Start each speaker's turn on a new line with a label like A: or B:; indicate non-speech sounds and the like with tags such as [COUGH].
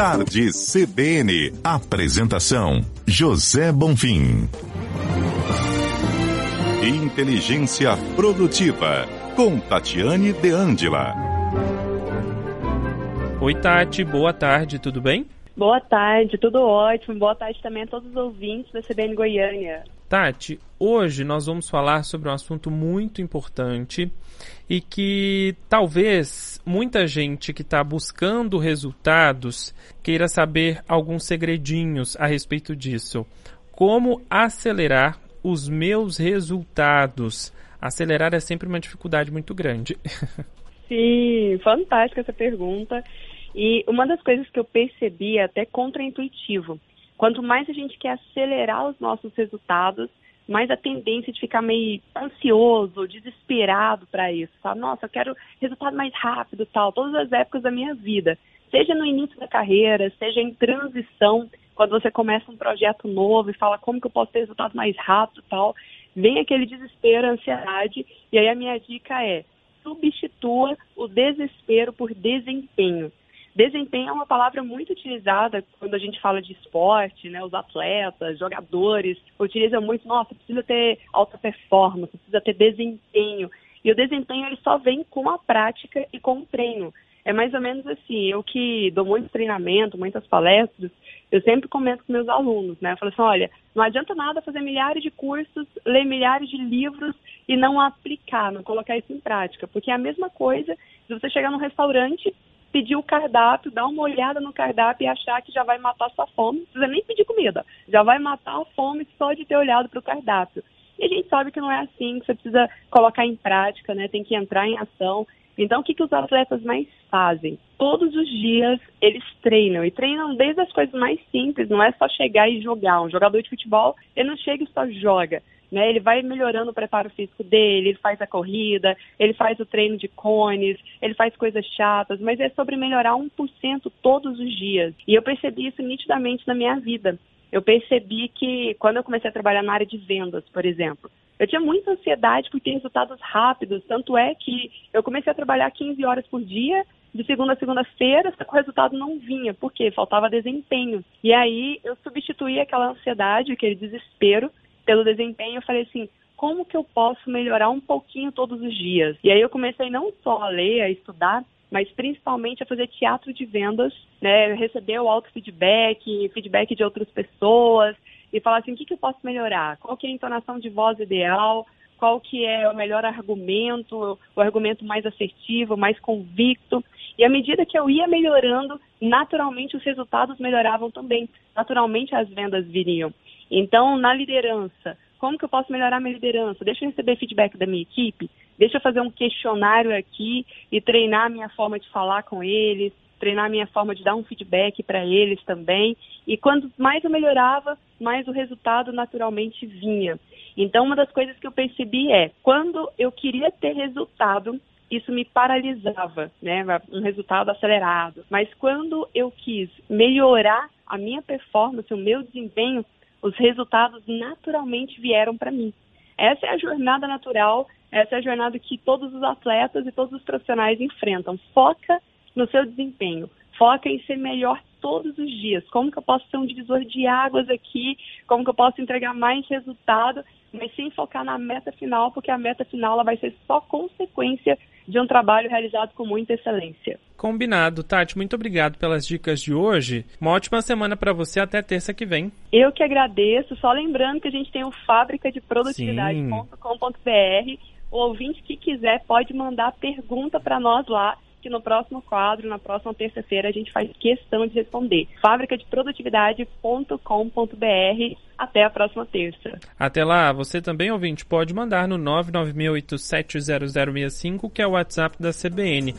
A: Tarde CBN. Apresentação: José Bonfim. Inteligência Produtiva, com Tatiane De Angela.
B: Oi, Tati, boa tarde, tudo bem?
C: Boa tarde, tudo ótimo. Boa tarde também a todos os ouvintes da CBN Goiânia.
B: Tati, hoje nós vamos falar sobre um assunto muito importante e que talvez muita gente que está buscando resultados queira saber alguns segredinhos a respeito disso. Como acelerar os meus resultados? Acelerar é sempre uma dificuldade muito grande. [LAUGHS]
C: Sim, fantástica essa pergunta. E uma das coisas que eu percebi é até contraintuitivo. Quanto mais a gente quer acelerar os nossos resultados, mais a tendência de ficar meio ansioso, desesperado para isso. Sabe? Nossa, eu quero resultado mais rápido, tal. Todas as épocas da minha vida, seja no início da carreira, seja em transição, quando você começa um projeto novo e fala como que eu posso ter resultado mais rápido, tal, vem aquele desespero, ansiedade. E aí a minha dica é substitua o desespero por desempenho. Desempenho é uma palavra muito utilizada quando a gente fala de esporte, né? Os atletas, jogadores utilizam muito, nossa, precisa ter alta performance, precisa ter desempenho. E o desempenho ele só vem com a prática e com o treino. É mais ou menos assim, eu que dou muito treinamento, muitas palestras, eu sempre comento com meus alunos, né? Eu falo assim, olha, não adianta nada fazer milhares de cursos, ler milhares de livros e não aplicar, não colocar isso em prática. Porque é a mesma coisa se você chegar num restaurante pedir o cardápio, dar uma olhada no cardápio e achar que já vai matar sua fome. Não precisa nem pedir comida, já vai matar a fome só de ter olhado para o cardápio. E a gente sabe que não é assim, que você precisa colocar em prática, né? Tem que entrar em ação. Então, o que, que os atletas mais fazem? Todos os dias eles treinam, e treinam desde as coisas mais simples, não é só chegar e jogar. Um jogador de futebol, ele não chega e só joga. Né, ele vai melhorando o preparo físico dele, ele faz a corrida, ele faz o treino de cones, ele faz coisas chatas, mas é sobre melhorar 1% todos os dias. E eu percebi isso nitidamente na minha vida. Eu percebi que quando eu comecei a trabalhar na área de vendas, por exemplo, eu tinha muita ansiedade por ter resultados rápidos, tanto é que eu comecei a trabalhar 15 horas por dia, de segunda a segunda-feira, o resultado não vinha, porque faltava desempenho. E aí eu substituí aquela ansiedade, aquele desespero, pelo desempenho. Eu falei assim, como que eu posso melhorar um pouquinho todos os dias? E aí eu comecei não só a ler, a estudar, mas principalmente a fazer teatro de vendas, né? Receber o auto feedback, feedback de outras pessoas, e falar assim, o que, que eu posso melhorar? Qual que é a entonação de voz ideal? Qual que é o melhor argumento, o argumento mais assertivo, mais convicto? E à medida que eu ia melhorando, naturalmente os resultados melhoravam também. Naturalmente as vendas viriam. Então, na liderança, como que eu posso melhorar minha liderança? Deixa eu receber feedback da minha equipe, deixa eu fazer um questionário aqui e treinar a minha forma de falar com eles, treinar a minha forma de dar um feedback para eles também. E quando mais eu melhorava, mais o resultado naturalmente vinha. Então, uma das coisas que eu percebi é, quando eu queria ter resultado, isso me paralisava, né? Um resultado acelerado. Mas quando eu quis melhorar a minha performance, o meu desempenho, os resultados naturalmente vieram para mim. Essa é a jornada natural, essa é a jornada que todos os atletas e todos os profissionais enfrentam. Foca no seu desempenho. Foca em ser melhor todos os dias. Como que eu posso ser um divisor de águas aqui? Como que eu posso entregar mais resultado? Mas sem focar na meta final, porque a meta final ela vai ser só consequência de um trabalho realizado com muita excelência.
B: Combinado, Tati. Muito obrigado pelas dicas de hoje. Uma ótima semana para você até terça que vem.
C: Eu que agradeço. Só lembrando que a gente tem o fábrica de produtividade.com.br. O ouvinte que quiser pode mandar pergunta para nós lá que no próximo quadro, na próxima terça-feira, a gente faz questão de responder. Fábrica de produtividade.com.br. Até a próxima terça.
B: Até lá, você também, ouvinte, pode mandar no 996870065, que é o WhatsApp da CBN.